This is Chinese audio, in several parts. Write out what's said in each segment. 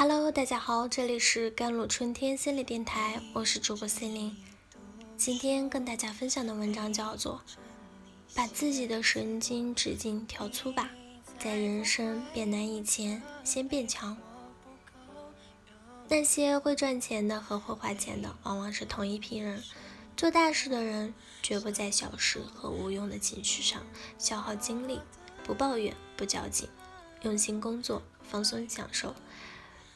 Hello，大家好，这里是甘露春天心理电台，我是主播 C 琳。今天跟大家分享的文章叫做《把自己的神经直径调粗吧，在人生变难以前先变强》。那些会赚钱的和会花钱的，往往是同一批人。做大事的人，绝不在小事和无用的情绪上消耗精力，不抱怨，不矫情，用心工作，放松享受。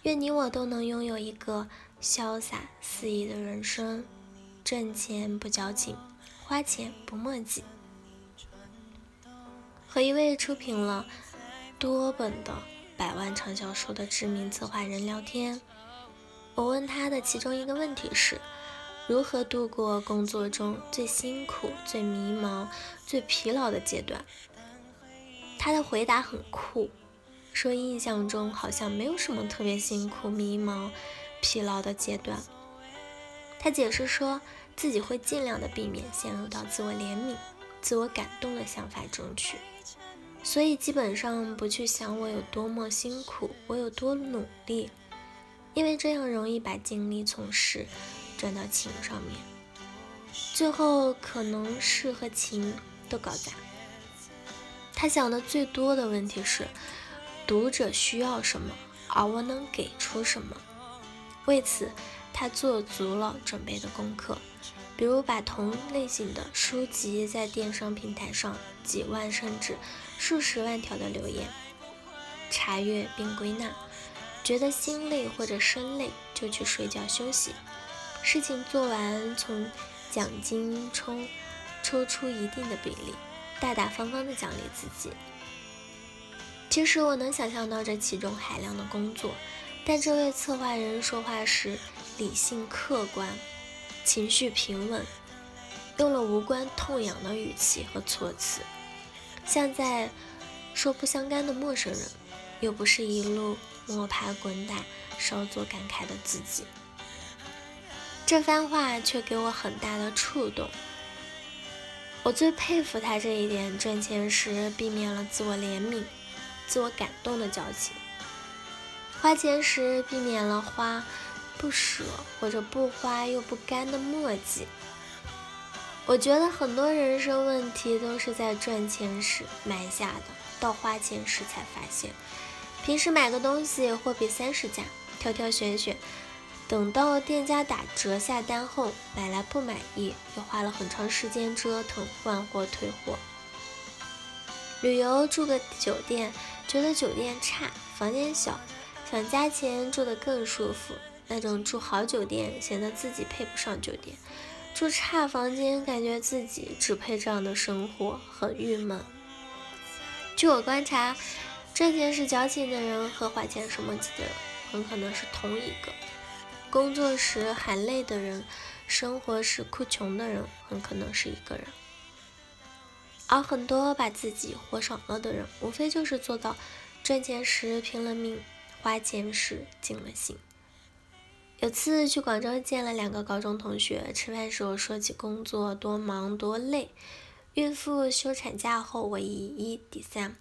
愿你我都能拥有一个潇洒肆意的人生，挣钱不矫情，花钱不墨迹。和一位出品了多本的百万畅销书的知名策划人聊天，我问他的其中一个问题是：如何度过工作中最辛苦、最迷茫、最疲劳的阶段？他的回答很酷。说印象中好像没有什么特别辛苦、迷茫、疲劳的阶段。他解释说自己会尽量的避免陷入到自我怜悯、自我感动的想法中去，所以基本上不去想我有多么辛苦，我有多努力，因为这样容易把精力从事转到情上面，最后可能事和情都搞砸。他想的最多的问题是。读者需要什么，而我能给出什么？为此，他做足了准备的功课，比如把同类型的书籍在电商平台上几万甚至数十万条的留言查阅并归纳，觉得心累或者身累就去睡觉休息，事情做完从奖金中抽出一定的比例，大大方方的奖励自己。其实我能想象到这其中海量的工作，但这位策划人说话时理性客观，情绪平稳，用了无关痛痒的语气和措辞，像在说不相干的陌生人，又不是一路摸爬滚打、稍作感慨的自己。这番话却给我很大的触动。我最佩服他这一点：赚钱时避免了自我怜悯。自我感动的矫情，花钱时避免了花不舍或者不花又不甘的墨迹。我觉得很多人生问题都是在赚钱时埋下的，到花钱时才发现。平时买个东西货比三十价，挑挑选选，等到店家打折下单后买来不满意，又花了很长时间折腾换货退货。旅游住个酒店。觉得酒店差，房间小，想加钱住得更舒服。那种住好酒店，显得自己配不上酒店；住差房间，感觉自己只配这样的生活，很郁闷。据我观察，赚钱是矫情的人和花钱是墨迹的人，很可能是同一个；工作时喊累的人，生活时哭穷的人，很可能是一个人。而很多把自己活爽了的人，无非就是做到赚钱时拼了命，花钱时尽了心。有次去广州见了两个高中同学，吃饭时我说起工作多忙多累，孕妇休产假后我以一抵三，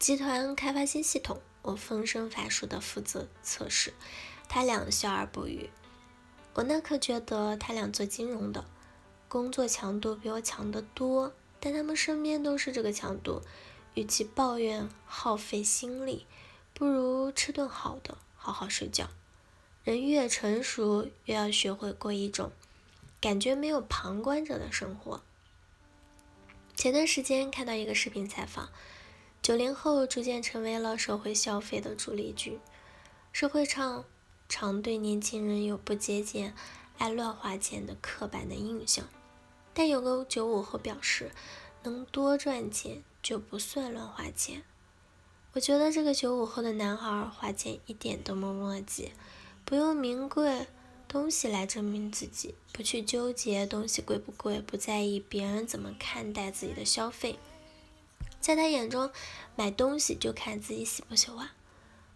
集团开发新系统，我分身乏术的负责测试，他俩笑而不语。我那刻觉得他俩做金融的，工作强度比我强得多。但他们身边都是这个强度，与其抱怨耗费心力，不如吃顿好的，好好睡觉。人越成熟，越要学会过一种感觉没有旁观者的生活。前段时间看到一个视频采访，九零后逐渐成为了社会消费的主力军，社会上常对年轻人有不节俭、爱乱花钱的刻板的印象。但有个九五后表示，能多赚钱就不算乱花钱。我觉得这个九五后的男孩花钱一点都不墨迹，不用名贵东西来证明自己，不去纠结东西贵不贵，不在意别人怎么看待自己的消费。在他眼中，买东西就看自己喜不喜欢。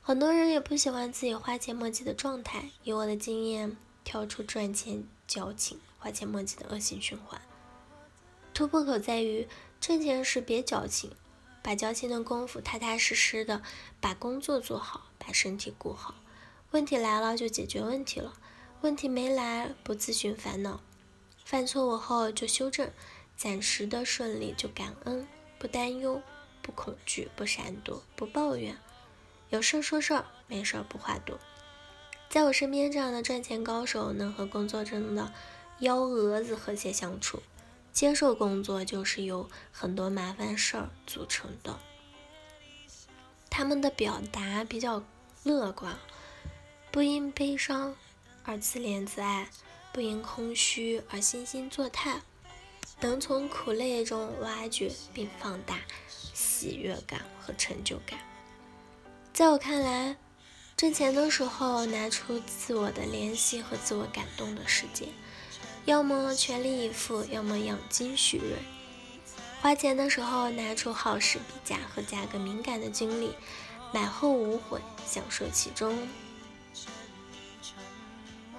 很多人也不喜欢自己花钱墨迹的状态。以我的经验，跳出赚钱矫情。花钱墨迹的恶性循环，突破口在于挣钱时别矫情，把矫情的功夫踏踏实实的把工作做好，把身体顾好。问题来了就解决问题了，问题没来不自寻烦恼，犯错误后就修正，暂时的顺利就感恩，不担忧，不恐惧，不闪躲，不抱怨，有事儿说事儿，没事儿不话多。在我身边，这样的赚钱高手能和工作中的幺蛾子和谐相处。接受工作就是由很多麻烦事儿组成的。他们的表达比较乐观，不因悲伤而自怜自爱，不因空虚而惺惺作态，能从苦累中挖掘并放大喜悦感和成就感。在我看来，挣钱的时候拿出自我的联系和自我感动的时间，要么全力以赴，要么养精蓄锐。花钱的时候拿出好时比价和价格敏感的精力，买后无悔，享受其中。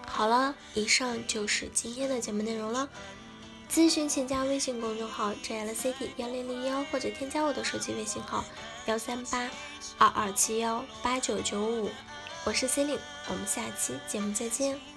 好了，以上就是今天的节目内容了。咨询请加微信公众号 jlcd 幺零零幺，或者添加我的手机微信号幺三八二二七幺八九九五。我是 C 琳，我们下期节目再见。